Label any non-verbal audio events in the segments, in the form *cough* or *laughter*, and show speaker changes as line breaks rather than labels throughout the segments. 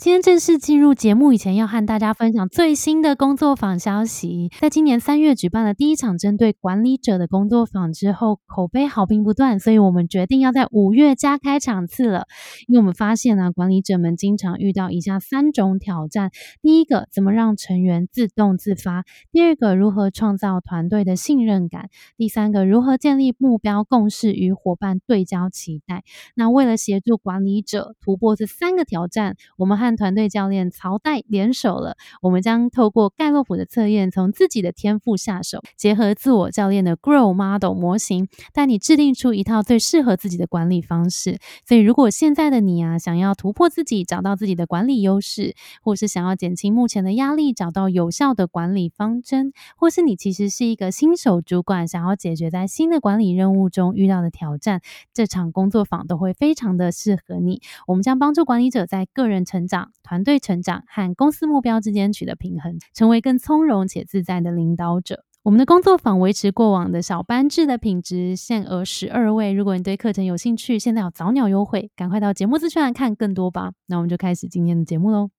今天正式进入节目以前，要和大家分享最新的工作坊消息。在今年三月举办了第一场针对管理者的工作坊之后，口碑好评不断，所以我们决定要在五月加开场次了。因为我们发现呢，管理者们经常遇到以下三种挑战：第一个，怎么让成员自动自发；第二个，如何创造团队的信任感；第三个，如何建立目标共识与伙伴对焦期待。那为了协助管理者突破这三个挑战，我们和团队教练曹代联手了，我们将透过盖洛普的测验，从自己的天赋下手，结合自我教练的 Grow Model 模型，带你制定出一套最适合自己的管理方式。所以，如果现在的你啊，想要突破自己，找到自己的管理优势，或是想要减轻目前的压力，找到有效的管理方针，或是你其实是一个新手主管，想要解决在新的管理任务中遇到的挑战，这场工作坊都会非常的适合你。我们将帮助管理者在个人成长。团队成长和公司目标之间取得平衡，成为更从容且自在的领导者。我们的工作坊维持过往的小班制的品质，限额十二位。如果你对课程有兴趣，现在有早鸟优惠，赶快到节目资讯栏看更多吧。那我们就开始今天的节目喽。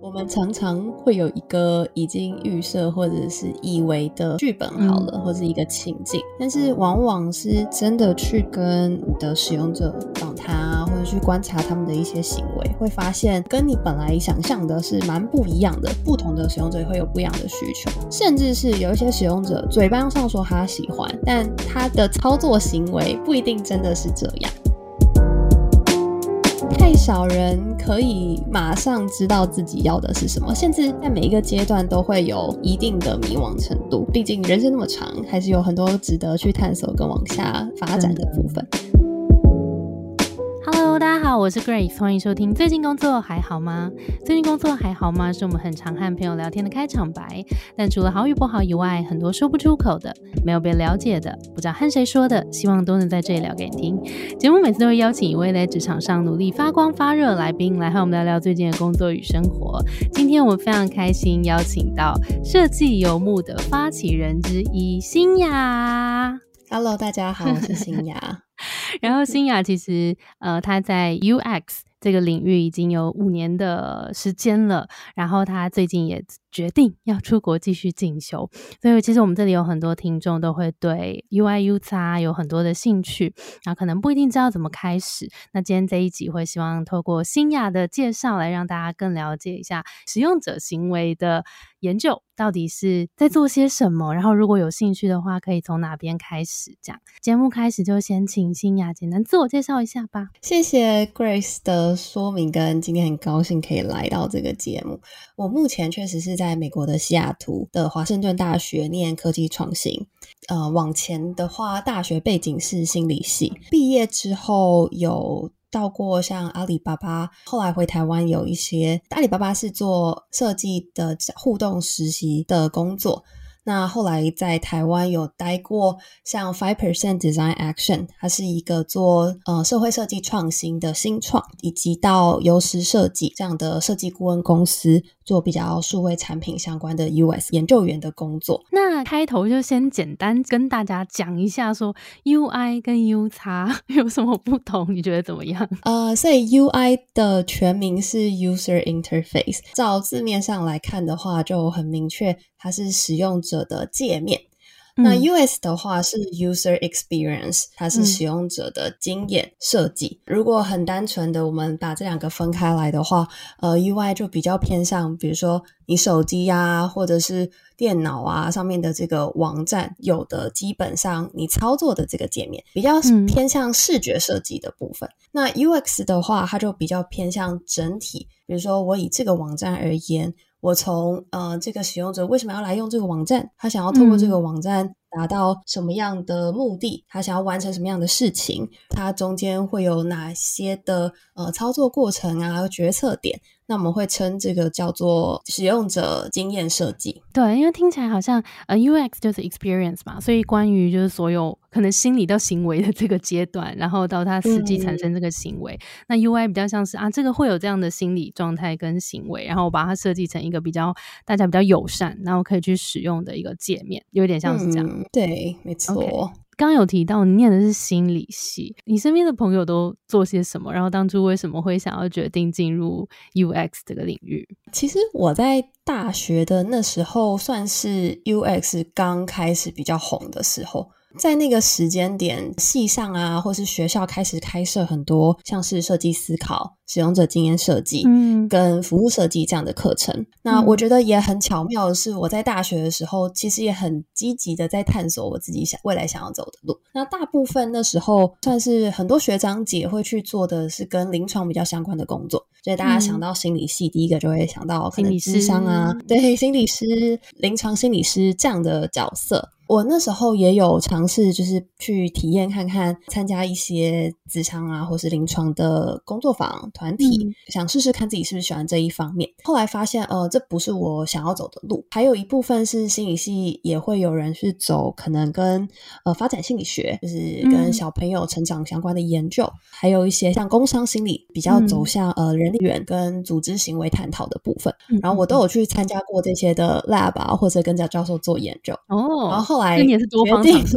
我们常常会有一个已经预设或者是以为的剧本好了，或是一个情境，但是往往是真的去跟你的使用者访谈，或去观察他们的一些行为，会发现跟你本来想象的是蛮不一样的。不同的使用者会有不一样的需求，甚至是有一些使用者嘴巴上说他喜欢，但他的操作行为不一定真的是这样。太少人可以马上知道自己要的是什么，甚至在每一个阶段都会有一定的迷惘程度。毕竟人生那么长，还是有很多值得去探索跟往下发展的部分。
大家好，我是 Grace，欢迎收听。最近工作还好吗？最近工作还好吗？是我们很常和朋友聊天的开场白。但除了好与不好以外，很多说不出口的，没有被了解的，不知道和谁说的，希望都能在这里聊给你听。节目每次都会邀请一位在职场上努力发光发热来宾，来和我们聊聊最近的工作与生活。今天我们非常开心邀请到设计游牧的发起人之一新雅。
Hello，大家好，我是新雅。*laughs*
然后新雅其实呃，他在 UX 这个领域已经有五年的时间了，然后他最近也决定要出国继续进修，所以其实我们这里有很多听众都会对 UIUX 啊有很多的兴趣，然后可能不一定知道怎么开始。那今天这一集会希望透过新雅的介绍来让大家更了解一下使用者行为的。研究到底是在做些什么？然后如果有兴趣的话，可以从哪边开始？这样节目开始就先请新雅简单自我介绍一下吧。
谢谢 Grace 的说明，跟今天很高兴可以来到这个节目。我目前确实是在美国的西雅图的华盛顿大学念科技创新。呃，往前的话，大学背景是心理系，毕业之后有。到过像阿里巴巴，后来回台湾有一些阿里巴巴是做设计的互动实习的工作。那后来在台湾有待过像 Five Percent Design Action，它是一个做呃社会设计创新的新创，以及到优思设计这样的设计顾问公司。做比较数位产品相关的 US 研究员的工作。
那开头就先简单跟大家讲一下，说 UI 跟 U 叉 *laughs* 有什么不同？你觉得怎么样？
呃，所以 UI 的全名是 User Interface，照字面上来看的话，就很明确，它是使用者的界面。那 US 的话是 user experience，它是使用者的经验设计。如果很单纯的我们把这两个分开来的话，呃，UI 就比较偏向，比如说你手机呀，或者是电脑啊上面的这个网站有的基本上你操作的这个界面，比较偏向视觉设计的部分。那 UX 的话，它就比较偏向整体，比如说我以这个网站而言。我从呃，这个使用者为什么要来用这个网站？他想要透过这个网站达到什么样的目的？他想要完成什么样的事情？它中间会有哪些的呃操作过程啊？决策点？那我们会称这个叫做使用者经验设计。
对，因为听起来好像呃，UX 就是 experience 嘛，所以关于就是所有可能心理到行为的这个阶段，然后到它实际产生这个行为，那 UI 比较像是啊，这个会有这样的心理状态跟行为，然后我把它设计成一个比较大家比较友善，然后可以去使用的一个界面，有点像是这样。
对，没错。
刚刚有提到你念的是心理系，你身边的朋友都做些什么？然后当初为什么会想要决定进入 UX 这个领域？
其实我在大学的那时候，算是 UX 刚开始比较红的时候。在那个时间点，系上啊，或是学校开始开设很多像是设计思考、使用者经验设计，嗯，跟服务设计这样的课程。那我觉得也很巧妙的是，我在大学的时候，其实也很积极的在探索我自己想未来想要走的路。那大部分那时候，算是很多学长姐会去做的是跟临床比较相关的工作。所以大家想到心理系，第一个就会想到可能智商啊，对，心理师、临床心理师这样的角色。我那时候也有尝试，就是去体验看看，参加一些职场啊，或是临床的工作坊团体，想试试看自己是不是喜欢这一方面。后来发现，呃，这不是我想要走的路。还有一部分是心理系也会有人去走，可能跟呃发展心理学，就是跟小朋友成长相关的研究，还有一些像工商心理比较走向呃人力源跟组织行为探讨的部分。然后我都有去参加过这些的 lab 啊，或者跟着教授做研究。哦，然后后。
今年是多方尝试，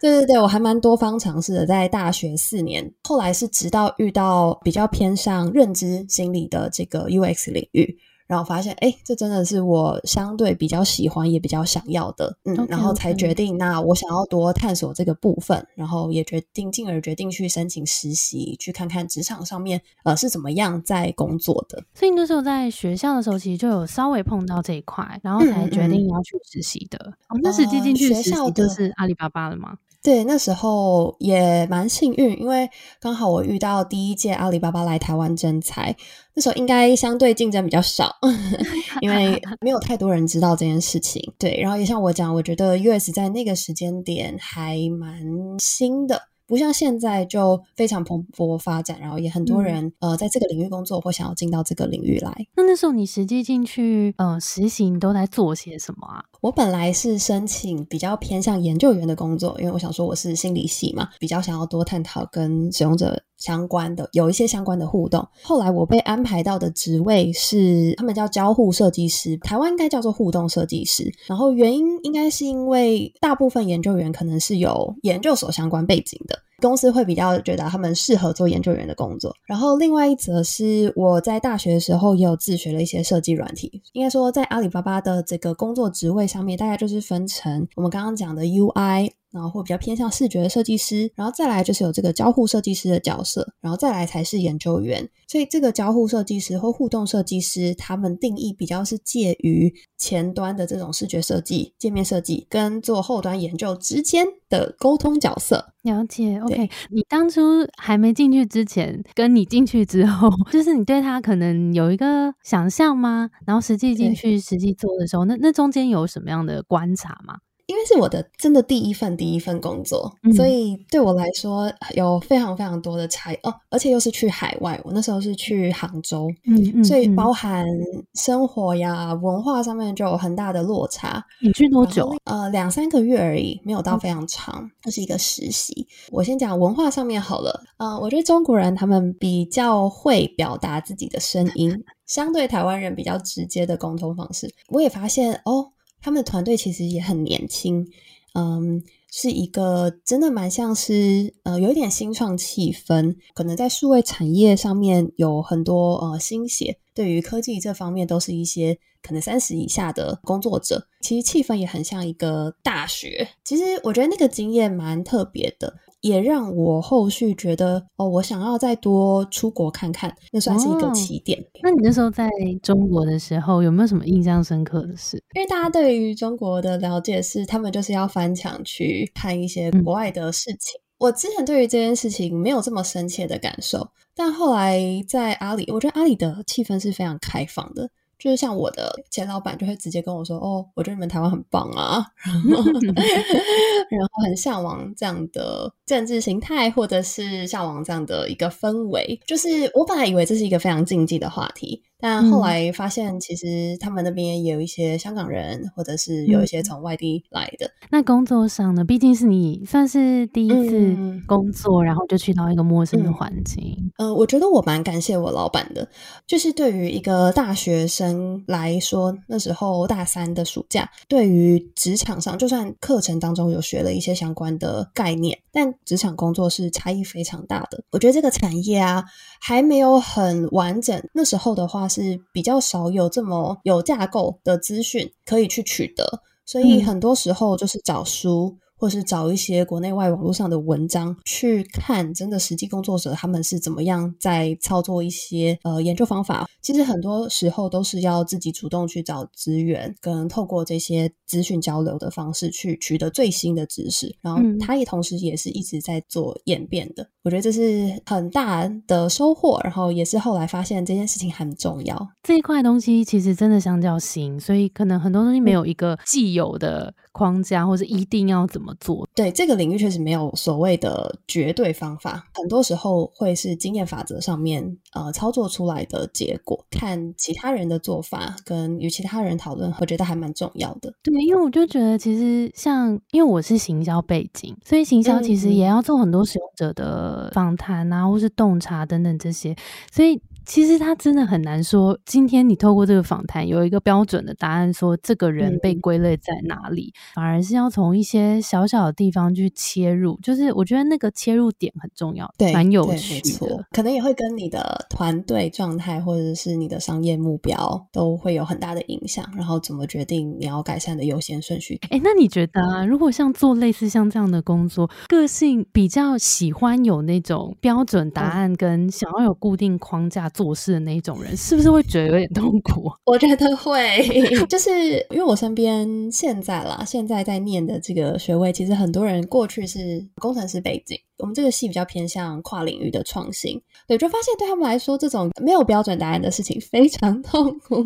对对对，我还蛮多方尝试的，在大学四年，后来是直到遇到比较偏向认知心理的这个 UX 领域。然后发现，哎，这真的是我相对比较喜欢也比较想要的，嗯，然后才决定，那我想要多探索这个部分，然后也决定，进而决定去申请实习，去看看职场上面呃是怎么样在工作的。
所以那时候在学校的时候，其实就有稍微碰到这一块，然后才决定要去实习的。哦，那实际进去实习就是阿里巴巴了吗？
对，那时候也蛮幸运，因为刚好我遇到第一届阿里巴巴来台湾征才，那时候应该相对竞争比较少，*laughs* 因为 *laughs* 没有太多人知道这件事情。对，然后也像我讲，我觉得 US 在那个时间点还蛮新的。不像现在就非常蓬勃发展，然后也很多人呃在这个领域工作或想要进到这个领域来。
那那时候你实际进去呃实习都在做些什么啊？
我本来是申请比较偏向研究员的工作，因为我想说我是心理系嘛，比较想要多探讨跟使用者相关的，有一些相关的互动。后来我被安排到的职位是他们叫交互设计师，台湾应该叫做互动设计师。然后原因应该是因为大部分研究员可能是有研究所相关背景的。的公司会比较觉得他们适合做研究员的工作。然后另外一则是我在大学的时候也有自学了一些设计软体。应该说，在阿里巴巴的这个工作职位上面，大概就是分成我们刚刚讲的 UI。然后会比较偏向视觉设计师，然后再来就是有这个交互设计师的角色，然后再来才是研究员。所以这个交互设计师或互动设计师，他们定义比较是介于前端的这种视觉设计、界面设计，跟做后端研究之间的沟通角色。
了解，OK。你当初还没进去之前，跟你进去之后，*laughs* 就是你对他可能有一个想象吗？然后实际进去实际做的时候，那那中间有什么样的观察吗？
因为是我的真的第一份第一份工作，所以对我来说有非常非常多的差异哦，而且又是去海外，我那时候是去杭州，嗯嗯，所以包含生活呀、文化上面就有很大的落差。
你去多久？
呃，两三个月而已，没有到非常长。那是一个实习。我先讲文化上面好了，呃，我觉得中国人他们比较会表达自己的声音，相对台湾人比较直接的沟通方式。我也发现哦。他们的团队其实也很年轻，嗯，是一个真的蛮像是呃，有一点新创气氛，可能在数位产业上面有很多呃新血，对于科技这方面都是一些可能三十以下的工作者，其实气氛也很像一个大学。其实我觉得那个经验蛮特别的。也让我后续觉得哦，我想要再多出国看看，那算是一个起点。
那你那时候在中国的时候，有没有什么印象深刻的事？
因为大家对于中国的了解是，他们就是要翻墙去看一些国外的事情。我之前对于这件事情没有这么深切的感受，但后来在阿里，我觉得阿里的气氛是非常开放的。就是像我的前老板就会直接跟我说：“哦，我觉得你们台湾很棒啊，然 *laughs* 后然后很向往这样的政治形态，或者是向往这样的一个氛围。”就是我本来以为这是一个非常禁忌的话题，但后来发现，其实他们那边也有一些香港人，或者是有一些从外地来的。
那工作上呢？毕竟是你算是第一次工作，然后就去到一个陌生的环境。
嗯，我觉得我蛮感谢我老板的，就是对于一个大学生来说，那时候大三的暑假，对于职场上，就算课程当中有学了一些相关的概念，但职场工作是差异非常大的。我觉得这个产业啊，还没有很完整。那时候的话是比较少有这么有架构的资讯可以去取得，所以很多时候就是找书。或是找一些国内外网络上的文章去看，真的实际工作者他们是怎么样在操作一些呃研究方法。其实很多时候都是要自己主动去找资源，跟透过这些资讯交流的方式去取得最新的知识。然后他也同时也是一直在做演变的。我觉得这是很大的收获。然后也是后来发现这件事情很重要。
这一块东西其实真的相较新，所以可能很多东西没有一个既有的框架，或是一定要怎么。做？
对这个领域确实没有所谓的绝对方法，很多时候会是经验法则上面呃操作出来的结果。看其他人的做法，跟与其他人讨论，我觉得还蛮重要的。
对，因为我就觉得其实像，因为我是行销背景，所以行销其实也要做很多使用者的访谈啊，或是洞察等等这些，所以。其实他真的很难说，今天你透过这个访谈有一个标准的答案，说这个人被归类在哪里，反而是要从一些小小的地方去切入。就是我觉得那个切入点很重要，
对，
蛮有趣
的。可能也会跟你的团队状态或者是你的商业目标都会有很大的影响。然后怎么决定你要改善的优先顺序？
哎，那你觉得啊，如果像做类似像这样的工作，个性比较喜欢有那种标准答案，跟想要有固定框架？做事的那一种人，是不是会觉得有点痛苦？*laughs*
我觉得会，就是因为我身边现在啦，现在在念的这个学位，其实很多人过去是工程师背景。我们这个系比较偏向跨领域的创新，对，就发现对他们来说，这种没有标准答案的事情非常 *laughs* 痛苦，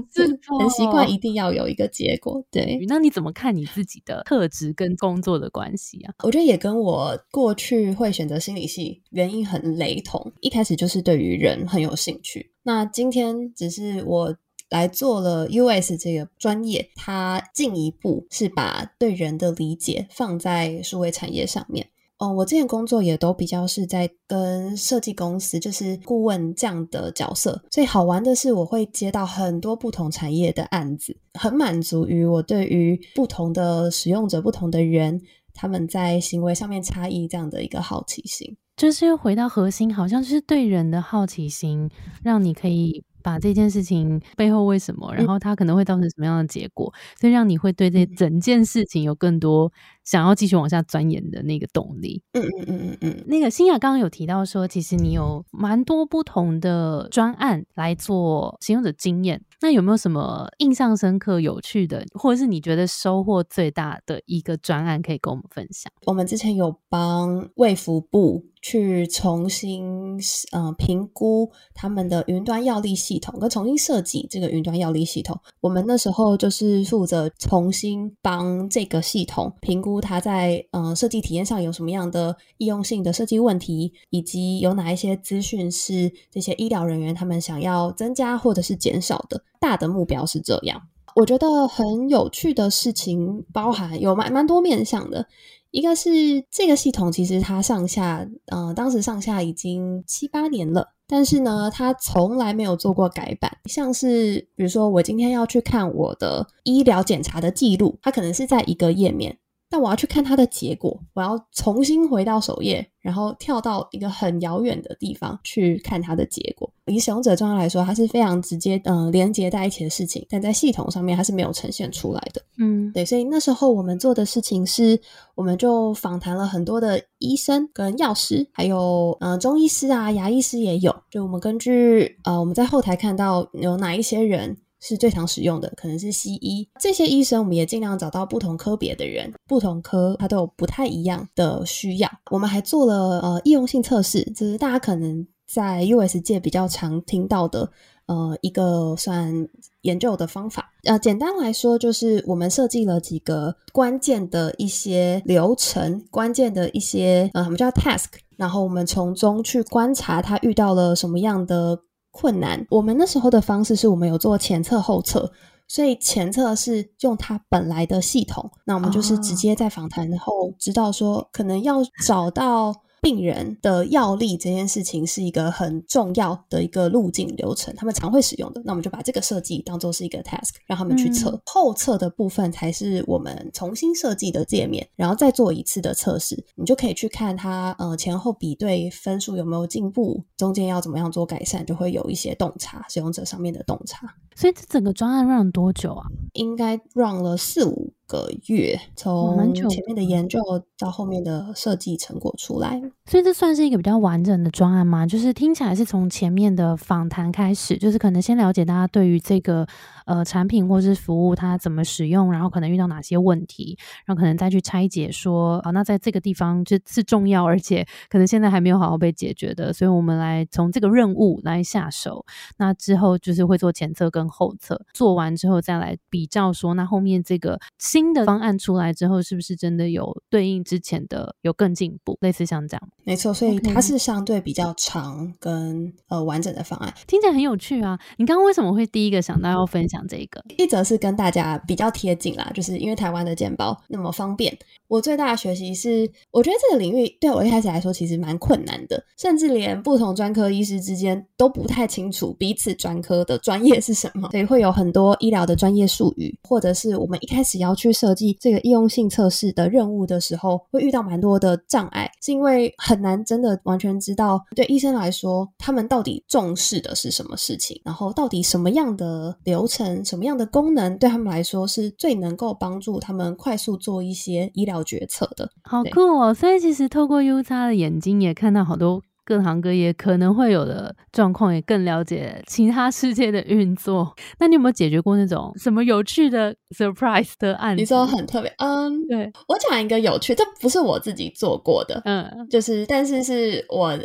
很习惯一定要有一个结果。对，
那你怎么看你自己的特质跟工作的关系啊？
我觉得也跟我过去会选择心理系原因很雷同，一开始就是对于人很有兴趣。那今天只是我来做了 US 这个专业，它进一步是把对人的理解放在数位产业上面。哦，我之前工作也都比较是在跟设计公司，就是顾问这样的角色。所以好玩的是，我会接到很多不同产业的案子，很满足于我对于不同的使用者、不同的人，他们在行为上面差异这样的一个好奇心。
就是又回到核心，好像是对人的好奇心，让你可以。把这件事情背后为什么，然后它可能会造成什么样的结果，所以让你会对这整件事情有更多想要继续往下钻研的那个动力。
嗯嗯嗯嗯嗯。
那个新雅刚刚有提到说，其实你有蛮多不同的专案来做使用者经验，那有没有什么印象深刻、有趣的，或者是你觉得收获最大的一个专案可以跟我们分享？
我们之前有帮卫福部。去重新呃评估他们的云端药力系统，跟重新设计这个云端药力系统。我们那时候就是负责重新帮这个系统评估它在呃设计体验上有什么样的易用性的设计问题，以及有哪一些资讯是这些医疗人员他们想要增加或者是减少的。大的目标是这样。我觉得很有趣的事情包含有蛮蛮多面向的。一个是这个系统，其实它上下，呃，当时上下已经七八年了，但是呢，它从来没有做过改版。像是比如说，我今天要去看我的医疗检查的记录，它可能是在一个页面。但我要去看它的结果，我要重新回到首页，然后跳到一个很遥远的地方去看它的结果。以使用者状态来说，它是非常直接，嗯，连接在一起的事情，但在系统上面它是没有呈现出来的。
嗯，
对，所以那时候我们做的事情是，我们就访谈了很多的医生跟药师，还有嗯中医师啊、牙医师也有。就我们根据呃我们在后台看到有哪一些人。是最常使用的，可能是西医。这些医生，我们也尽量找到不同科别的人，不同科他都有不太一样的需要。我们还做了呃易用性测试，这是大家可能在 US 界比较常听到的呃一个算研究的方法。呃，简单来说，就是我们设计了几个关键的一些流程，关键的一些呃，我们叫 task，然后我们从中去观察他遇到了什么样的。困难。我们那时候的方式是我们有做前测后测，所以前测是用它本来的系统，那我们就是直接在访谈后知道说，可能要找到。病人的药力这件事情是一个很重要的一个路径流程，他们常会使用的。那我们就把这个设计当做是一个 task，让他们去测。后测的部分才是我们重新设计的界面，然后再做一次的测试，你就可以去看它呃前后比对分数有没有进步，中间要怎么样做改善，就会有一些洞察，使用者上面的洞察。
所以这整个专案 run 多久啊？
应该 run 了四五。个月，从前面的研究到后面的设计成果出来，
所以这算是一个比较完整的专案吗？就是听起来是从前面的访谈开始，就是可能先了解大家对于这个呃产品或是服务它怎么使用，然后可能遇到哪些问题，然后可能再去拆解说啊，那在这个地方就是重要，而且可能现在还没有好好被解决的，所以我们来从这个任务来下手。那之后就是会做前测跟后测，做完之后再来比较说，那后面这个新新的方案出来之后，是不是真的有对应之前的有更进步？类似像这样，
没错，所以它是相对比较长跟呃完整的方案，
听起来很有趣啊！你刚刚为什么会第一个想到要分享这个？
一则是跟大家比较贴近啦，就是因为台湾的健保那么方便。我最大的学习是，我觉得这个领域对我一开始来说其实蛮困难的，甚至连不同专科医师之间都不太清楚彼此专科的专业是什么，所以会有很多医疗的专业术语，或者是我们一开始要去设计这个易用性测试的任务的时候，会遇到蛮多的障碍，是因为很难真的完全知道对医生来说，他们到底重视的是什么事情，然后到底什么样的流程、什么样的功能对他们来说是最能够帮助他们快速做一些医疗。决策的
好酷哦！所以其实透过 U 叉的眼睛，也看到好多各行各业可能会有的状况，也更了解其他世界的运作。那你有没有解决过那种什么有趣的 surprise 的案例？
你说很特别，嗯，
对
我讲一个有趣，这不是我自己做过的，嗯，就是但是是我。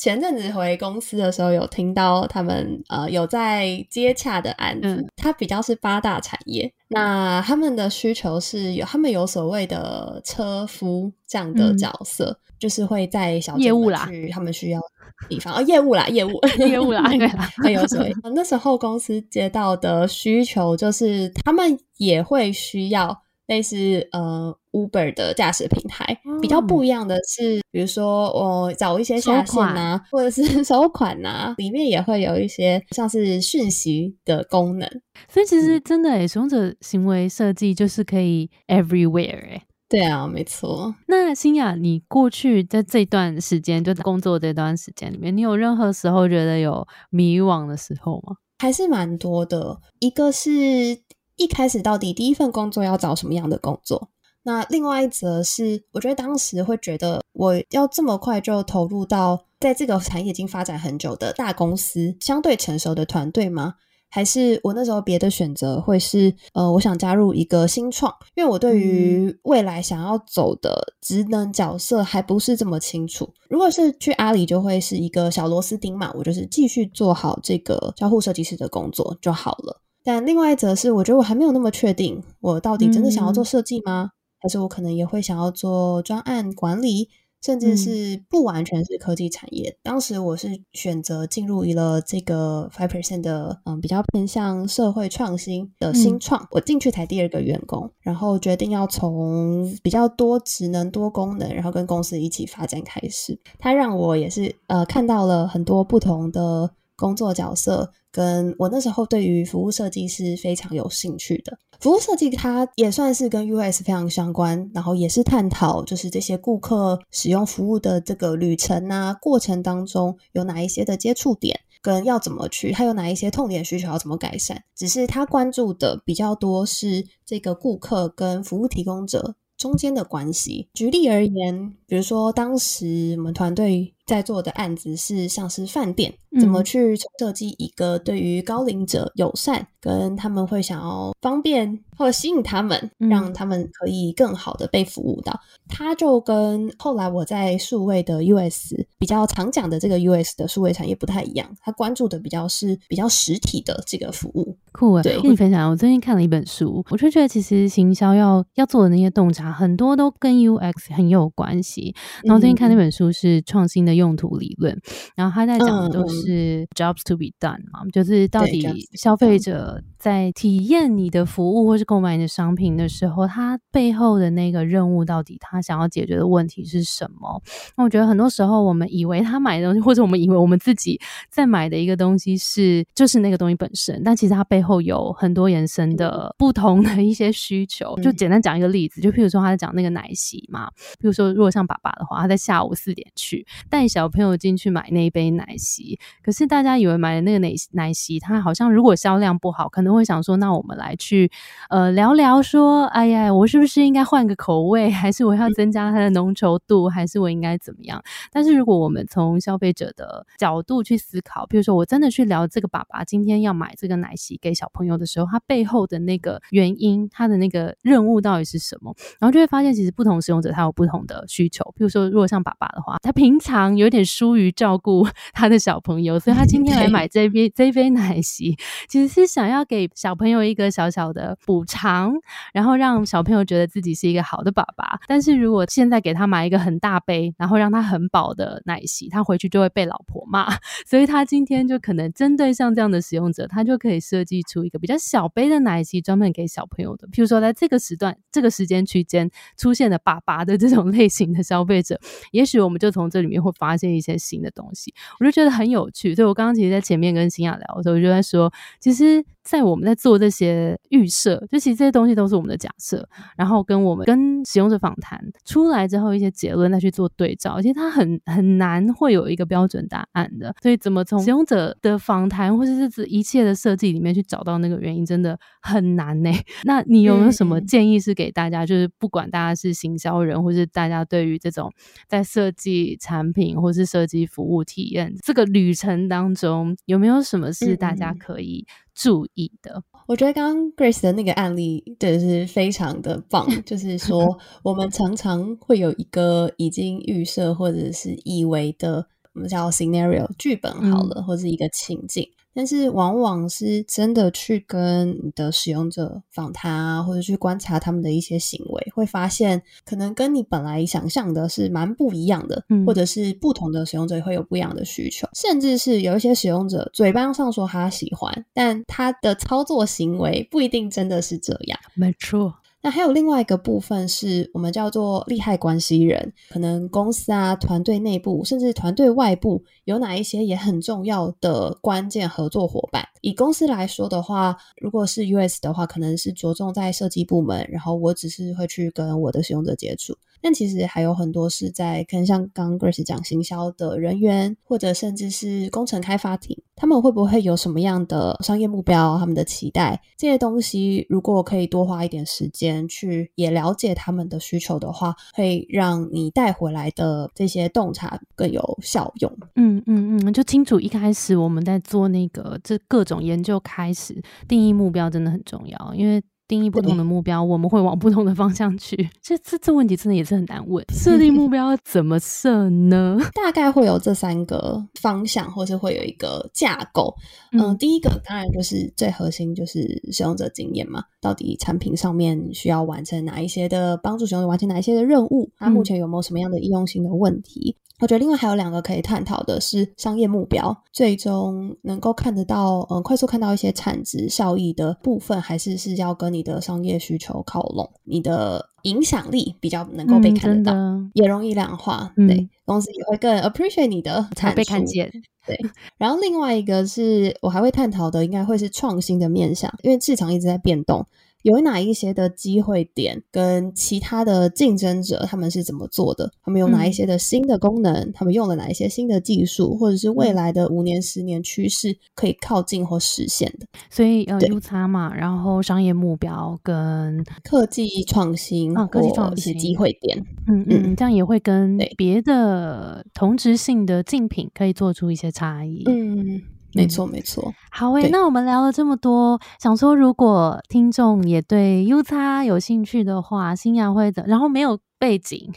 前阵子回公司的时候，有听到他们呃有在接洽的案子，它比较是八大产业。那他们的需求是有，他们有所谓的车夫这样的角色，就是会在小
业务啦，
他们需要地方啊，业务啦，业务 *laughs*
业务啦，对，*laughs*
很有所谓。那时候公司接到的需求就是，他们也会需要。类似呃 Uber 的驾驶平台，比较不一样的是，比如说我找一些下线啊，或者是 *laughs* 收款啊，里面也会有一些像是讯息的功能。
所以其实真的，使用者行为设计就是可以 everywhere 哎。
对啊，没错。
那新雅，你过去在这段时间就工作这段时间里面，你有任何时候觉得有迷惘的时候吗？
还是蛮多的。一个是。一开始到底第一份工作要找什么样的工作？那另外一则是，我觉得当时会觉得我要这么快就投入到在这个产业已经发展很久的大公司、相对成熟的团队吗？还是我那时候别的选择会是，呃，我想加入一个新创，因为我对于未来想要走的职能角色还不是这么清楚。如果是去阿里，就会是一个小螺丝钉嘛，我就是继续做好这个交互设计师的工作就好了。但另外一则是，我觉得我还没有那么确定，我到底真的想要做设计吗？还是我可能也会想要做专案管理，甚至是不完全是科技产业。当时我是选择进入了这个 five percent 的，嗯，比较偏向社会创新的新创。我进去才第二个员工，然后决定要从比较多职能、多功能，然后跟公司一起发展开始。它让我也是呃看到了很多不同的工作角色。跟我那时候对于服务设计是非常有兴趣的。服务设计它也算是跟 US 非常相关，然后也是探讨就是这些顾客使用服务的这个旅程啊过程当中有哪一些的接触点，跟要怎么去，还有哪一些痛点需求要怎么改善。只是他关注的比较多是这个顾客跟服务提供者中间的关系。举例而言，比如说当时我们团队。在做的案子是像是饭店，怎么去设计一个对于高龄者友善，跟他们会想要方便或者吸引他们，让他们可以更好的被服务到。它就跟后来我在数位的 US 比较常讲的这个 US 的数位产业不太一样，它关注的比较是比较实体的这个服务。
酷啊！
对
跟你分享，我最近看了一本书，我就觉得其实行销要要做的那些洞察，很多都跟 UX 很有关系。然后最近看那本书是创新的用途理论，然后他在讲的都是 jobs to be done 嘛，就是到底消费者在体验你的服务或是购买你的商品的时候，他背后的那个任务到底他想要解决的问题是什么？那我觉得很多时候我们以为他买的东西，或者我们以为我们自己在买的一个东西是就是那个东西本身，但其实它背后有很多延伸的不同的一些需求。就简单讲一个例子，就譬如说他在讲那个奶昔嘛，譬如说如果像爸爸的话，他在下午四点去带小朋友进去买那一杯奶昔，可是大家以为买的那个奶奶昔，它好像如果销量不好，可能会想说，那我们来去呃聊聊说，哎呀，我是不是应该换个口味，*laughs* 还是我要增加它的浓稠度，还是我应该怎么样？但是如果我们从消费者的角度去思考，比如说我真的去聊这个爸爸今天要买这个奶昔给小朋友的时候，他背后的那个原因，他的那个任务到底是什么？然后就会发现，其实不同使用者他有不同的需求。比如说，如果像爸爸的话，他平常有点疏于照顾 *laughs* 他的小朋友，所以他今天来买这杯这杯奶昔，其实是想要给小朋友一个小小的补偿，然后让小朋友觉得自己是一个好的爸爸。但是如果现在给他买一个很大杯，然后让他很饱的奶昔，他回去就会被老婆骂。*laughs* 所以他今天就可能针对像这样的使用者，他就可以设计出一个比较小杯的奶昔，专门给小朋友的。譬如说，在这个时段、这个时间区间出现的爸爸的这种 *laughs* 类型的消费者，也许我们就从这里面会发现一些新的东西，我就觉得很有趣。所以我刚刚其实，在前面跟新雅聊的时候，我就在说，其实。在我们在做这些预设，就其实这些东西都是我们的假设，然后跟我们跟使用者访谈出来之后一些结论再去做对照，其实它很很难会有一个标准答案的。所以怎么从使用者的访谈或者是这一切的设计里面去找到那个原因，真的很难呢。那你有没有什么建议是给大家？就是不管大家是行销人，或是大家对于这种在设计产品或是设计服务体验这个旅程当中，有没有什么是大家可以？注意的，
我觉得刚刚 Grace 的那个案例真的是非常的棒。*laughs* 就是说，我们常常会有一个已经预设或者是以为的，我们叫 scenario 剧本好了，或者一个情境。但是往往是真的去跟你的使用者访谈啊，或者去观察他们的一些行为，会发现可能跟你本来想象的是蛮不一样的，或者是不同的使用者会有不一样的需求，甚至是有一些使用者嘴巴上说他喜欢，但他的操作行为不一定真的是这样。
没错。
那还有另外一个部分是我们叫做利害关系人，可能公司啊、团队内部，甚至团队外部有哪一些也很重要的关键合作伙伴。以公司来说的话，如果是 US 的话，可能是着重在设计部门，然后我只是会去跟我的使用者接触。但其实还有很多是在可能像刚 Grace 讲行销的人员，或者甚至是工程开发庭，他们会不会有什么样的商业目标？他们的期待这些东西，如果可以多花一点时间去也了解他们的需求的话，会让你带回来的这些洞察更有效用。
嗯嗯嗯，就清楚一开始我们在做那个这各种研究开始定义目标真的很重要，因为。定义不同的目标，我们会往不同的方向去。*laughs* 这这这问题真的也是很难问。设 *laughs* 定目标怎么设呢？
大概会有这三个方向，或是会有一个架构。嗯，第一个当然就是最核心，就是使用者经验嘛。到底产品上面需要完成哪一些的帮助使用者完成哪一些的任务？它目前有没有什么样的易用性的问题？我觉得另外还有两个可以探讨的是商业目标，最终能够看得到，嗯，快速看到一些产值效益的部分，还是是要跟你的商业需求靠拢，你的影响力比较能够被看得到，也容易量化，对公司也会更 appreciate 你的产
被看见。*laughs*
对，然后另外一个是我还会探讨的，应该会是创新的面向，因为市场一直在变动。有哪一些的机会点跟其他的竞争者他们是怎么做的？他们有哪一些的新的功能？他们用了哪一些新的技术，或者是未来的五年、十年趋势可以靠近或实现的？
所以呃，U 差嘛，然后商业目标跟
科技创新啊，
科技创
新一些机会点，
嗯嗯，这样也会跟别的同质性的竞品可以做出一些差异。
嗯。没错，没错。
好诶，那我们聊了这么多，想说如果听众也对 U 叉有兴趣的话，新亚会的，然后没有背景，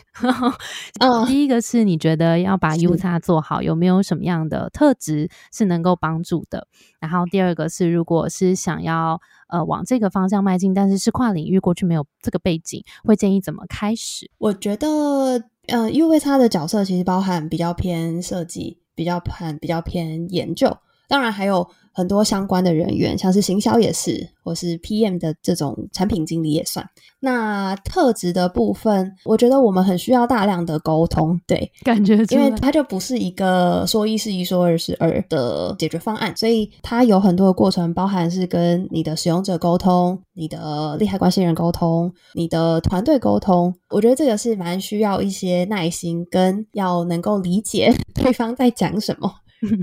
嗯，*laughs* 第一个是你觉得要把 U 叉做好，有没有什么样的特质是能够帮助的？然后第二个是，如果是想要呃往这个方向迈进，但是是跨领域，过去没有这个背景，会建议怎么开始？
我觉得，呃，U 叉的角色其实包含比较偏设计，比较偏比较偏研究。当然还有很多相关的人员，像是行销也是，或是 PM 的这种产品经理也算。那特质的部分，我觉得我们很需要大量的沟通，对，
感觉
因为它就不是一个说一是一说二是二的解决方案，所以它有很多的过程，包含是跟你的使用者沟通、你的利害关系人沟通、你的团队沟通。我觉得这个是蛮需要一些耐心，跟要能够理解 *laughs* 对方在讲什么。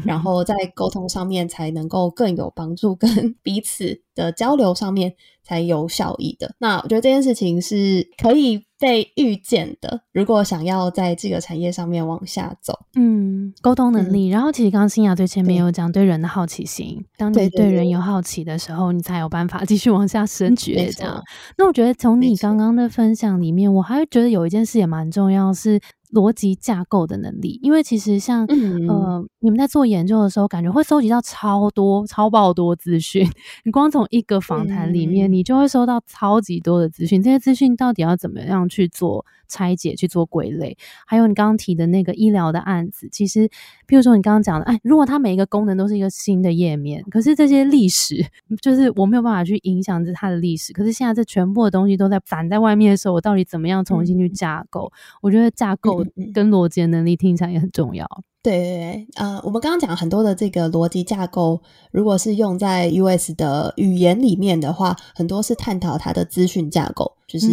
然后在沟通上面才能够更有帮助，跟 *laughs* 彼此的交流上面才有效益的。那我觉得这件事情是可以被预见的。如果想要在这个产业上面往下走，
嗯，沟通能力。然后其实刚刚新雅最前面有讲对人的好奇心，当你对人有好奇的时候，你才有办法 *laughs* 继续往下升掘。这样。那我觉得从你刚刚的分享里面，我还觉得有一件事也蛮重要是。逻辑架构的能力，因为其实像呃，你们在做研究的时候，感觉会收集到超多、超爆多资讯。*laughs* 你光从一个访谈里面，你就会收到超级多的资讯。这些资讯到底要怎么样去做？拆解去做归类，还有你刚刚提的那个医疗的案子，其实，譬如说你刚刚讲的，哎，如果它每一个功能都是一个新的页面，可是这些历史 *laughs* 就是我没有办法去影响着它的历史，可是现在这全部的东西都在散在外面的时候，我到底怎么样重新去架构？我觉得架构跟逻辑能力听起来也很重要。
对对对，呃，我们刚刚讲很多的这个逻辑架构，如果是用在 US 的语言里面的话，很多是探讨它的资讯架构，就是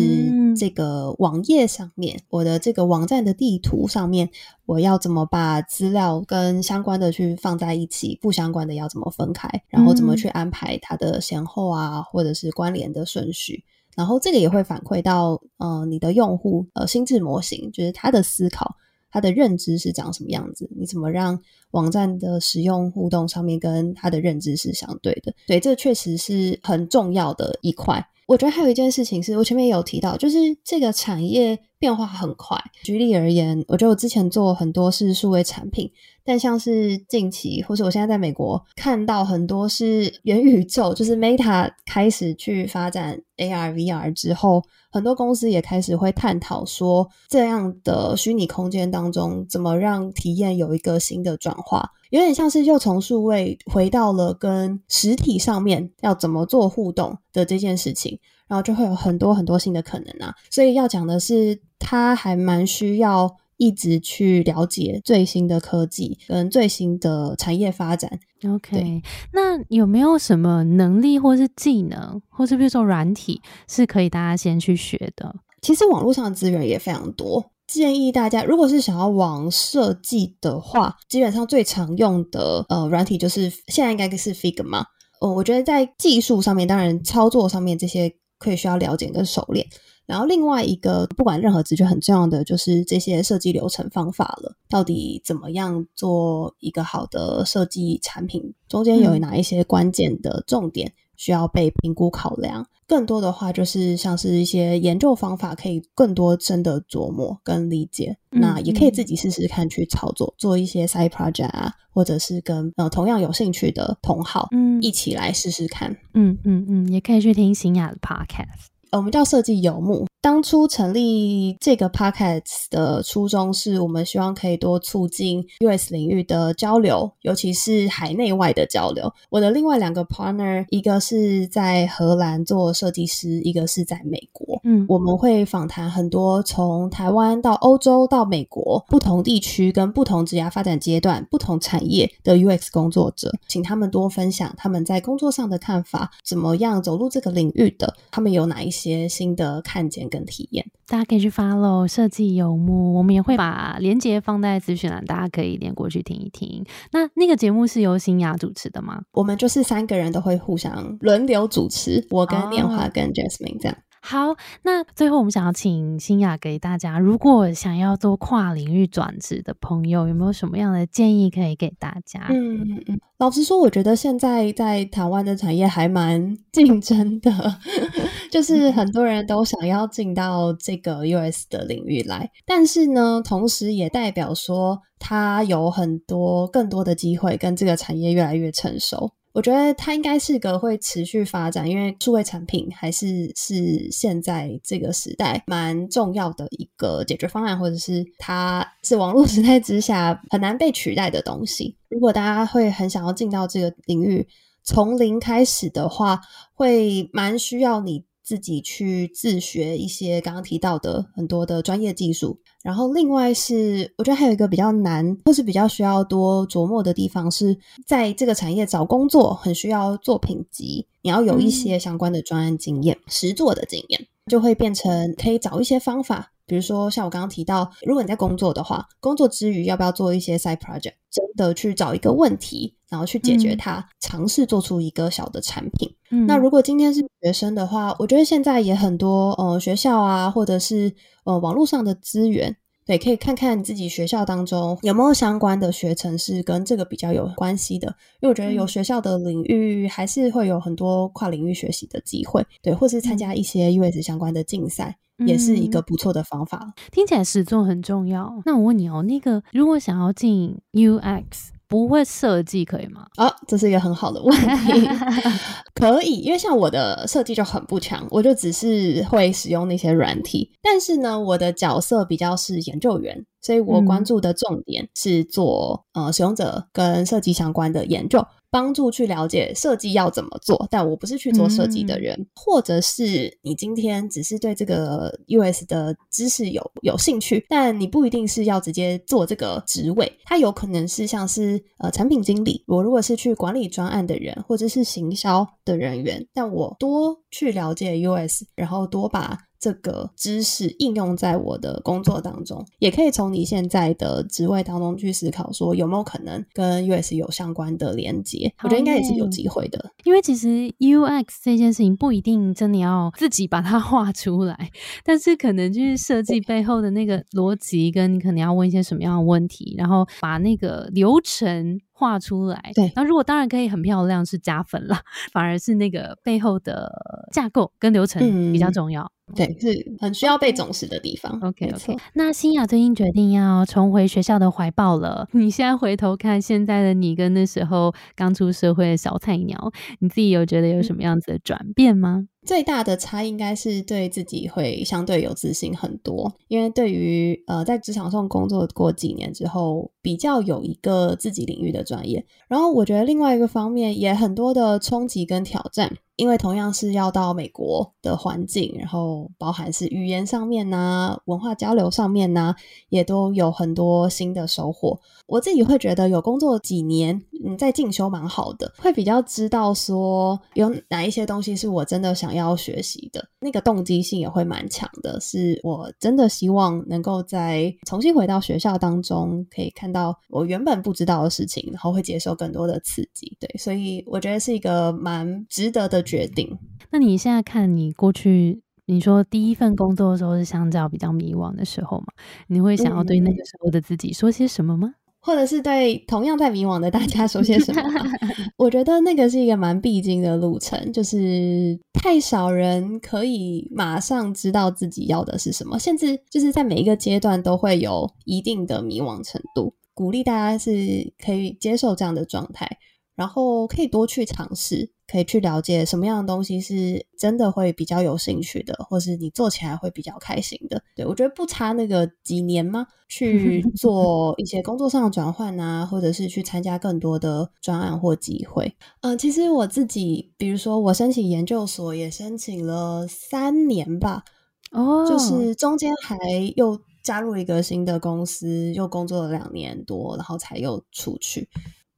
这个网页上面，我的这个网站的地图上面，我要怎么把资料跟相关的去放在一起，不相关的要怎么分开，然后怎么去安排它的先后啊，或者是关联的顺序，然后这个也会反馈到呃你的用户呃心智模型，就是他的思考。他的认知是长什么样子？你怎么让网站的使用互动上面跟他的认知是相对的？对，这确实是很重要的一块。我觉得还有一件事情是我前面也有提到，就是这个产业变化很快。举例而言，我觉得我之前做很多是数位产品，但像是近期或者我现在在美国看到很多是元宇宙，就是 Meta 开始去发展 AR、VR 之后。很多公司也开始会探讨说，这样的虚拟空间当中，怎么让体验有一个新的转化，有点像是又从数位回到了跟实体上面要怎么做互动的这件事情，然后就会有很多很多新的可能啊。所以要讲的是，它还蛮需要。一直去了解最新的科技跟最新的产业发展。
OK，那有没有什么能力或是技能，或是比如说软体，是可以大家先去学的？
其实网络上的资源也非常多，建议大家如果是想要往设计的话，基本上最常用的呃软体就是现在应该是 Figma。呃，我觉得在技术上面，当然操作上面这些可以需要了解跟熟练。然后另外一个，不管任何职缺很重要的就是这些设计流程方法了。到底怎么样做一个好的设计产品？中间有哪一些关键的重点需要被评估考量？更多的话就是像是一些研究方法，可以更多真的琢磨跟理解。那也可以自己试试看去操作，做一些 side project 啊，或者是跟呃同样有兴趣的同好，嗯，一起来试试看。
嗯嗯嗯，也可以去听新雅的 podcast。
我们叫设计游牧。当初成立这个 podcast 的初衷是我们希望可以多促进 US 领域的交流，尤其是海内外的交流。我的另外两个 partner，一个是在荷兰做设计师，一个是在美国。嗯，我们会访谈很多从台湾到欧洲到美国不同地区跟不同职业发展阶段、不同产业的 UX 工作者，请他们多分享他们在工作上的看法，怎么样走入这个领域的，他们有哪一些新的看见跟。体验，
大家可以去 follow 设计游牧，我们也会把链接放在资讯栏，大家可以连过去听一听。那那个节目是由新雅主持的吗？
我们就是三个人都会互相轮流主持，我跟念华跟 Jasmine 这样。
好，那最后我们想要请新雅给大家，如果想要做跨领域转职的朋友，有没有什么样的建议可以给大家？
嗯嗯嗯，老实说，我觉得现在在台湾的产业还蛮竞争的，就是很多人都想要进到这个 US 的领域来，但是呢，同时也代表说它有很多更多的机会，跟这个产业越来越成熟。我觉得它应该是个会持续发展，因为数位产品还是是现在这个时代蛮重要的一个解决方案，或者是它是网络 *laughs* 时代之下很难被取代的东西。如果大家会很想要进到这个领域，从零开始的话，会蛮需要你自己去自学一些刚刚提到的很多的专业技术。然后，另外是我觉得还有一个比较难，或是比较需要多琢磨的地方，是在这个产业找工作，很需要作品集，你要有一些相关的专案经验、实做的经验，就会变成可以找一些方法，比如说像我刚刚提到，如果你在工作的话，工作之余要不要做一些 side project，真的去找一个问题，然后去解决它，尝试做出一个小的产品。嗯。那如果今天是学生的话，我觉得现在也很多呃学校啊，或者是呃网络上的资源。对，可以看看自己学校当中有没有相关的学程是跟这个比较有关系的，因为我觉得有学校的领域还是会有很多跨领域学习的机会，对，或是参加一些 US 相关的竞赛，也是一个不错的方法。
听起来实作很重要。那我问你哦，那个如果想要进 UX。不会设计可以吗？
啊，这是一个很好的问题。*laughs* 可以，因为像我的设计就很不强，我就只是会使用那些软体。但是呢，我的角色比较是研究员，所以我关注的重点是做呃使用者跟设计相关的研究。帮助去了解设计要怎么做，但我不是去做设计的人，或者是你今天只是对这个 US 的知识有有兴趣，但你不一定是要直接做这个职位，它有可能是像是呃产品经理，我如果是去管理专案的人，或者是行销的人员，但我多去了解 US，然后多把。这个知识应用在我的工作当中，也可以从你现在的职位当中去思考，说有没有可能跟 US 有相关的连接？我觉得应该也是有机会的。
因为其实 UX 这件事情不一定真的要自己把它 *laughs* 画出来，但是可能就是设计背后的那个逻辑，跟你可能要问一些什么样的问题，然后把那个流程。画出来，
对。
那如果当然可以很漂亮，是加分了。反而是那个背后的架构跟流程比较重要。
对，是很需要被重视的地方。
OK，OK。那新雅最近决定要重回学校的怀抱了。你现在回头看现在的你跟那时候刚出社会的小菜鸟，你自己有觉得有什么样子的转变吗？
最大的差应该是对自己会相对有自信很多，因为对于呃在职场上工作过几年之后，比较有一个自己领域的专业。然后我觉得另外一个方面也很多的冲击跟挑战。因为同样是要到美国的环境，然后包含是语言上面呐、文化交流上面呐，也都有很多新的收获。我自己会觉得有工作几年，嗯，在进修蛮好的，会比较知道说有哪一些东西是我真的想要学习的，那个动机性也会蛮强的。是我真的希望能够在重新回到学校当中，可以看到我原本不知道的事情，然后会接受更多的刺激。对，所以我觉得是一个蛮值得的。决定。
那你现在看你过去，你说第一份工作的时候是相较比较迷惘的时候嘛？你会想要对那个时候的自己说些什么吗？
或者是对同样在迷惘的大家说些什么？*laughs* 我觉得那个是一个蛮必经的路程，就是太少人可以马上知道自己要的是什么，甚至就是在每一个阶段都会有一定的迷惘程度。鼓励大家是可以接受这样的状态。然后可以多去尝试，可以去了解什么样的东西是真的会比较有兴趣的，或是你做起来会比较开心的。对我觉得不差那个几年吗？去 *laughs* 做一些工作上的转换啊，或者是去参加更多的专案或机会。嗯，其实我自己，比如说我申请研究所也申请了三年吧，哦，就是中间还又加入一个新的公司，又工作了两年多，然后才又出去。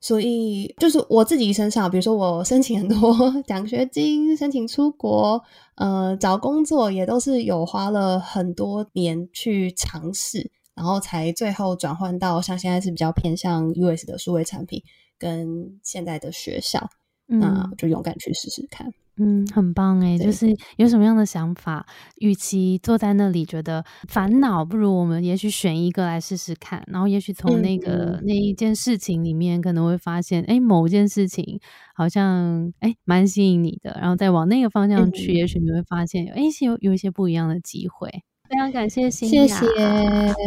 所以，就是我自己身上，比如说我申请很多 *laughs* 奖学金，申请出国，呃，找工作也都是有花了很多年去尝试，然后才最后转换到像现在是比较偏向 US 的数位产品跟现在的学校。那就勇敢去试试看。
嗯，很棒哎，就是有什么样的想法，与其坐在那里觉得烦恼，不如我们也许选一个来试试看，然后也许从那个那一件事情里面，可能会发现，哎，某件事情好像哎蛮吸引你的，然后再往那个方向去，也许你会发现，哎，有有一些不一样的机会。非常感谢新
雅，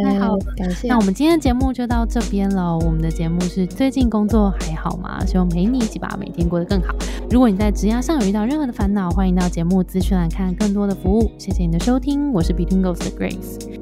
太好了，
感谢。
那我们今天的节目就到这边了。我们的节目是最近工作还好吗？希望陪你一起把每天过得更好。如果你在职涯上有遇到任何的烦恼，欢迎到节目资讯栏看更多的服务。谢谢你的收听，我是 Between Ghosts 的 Grace。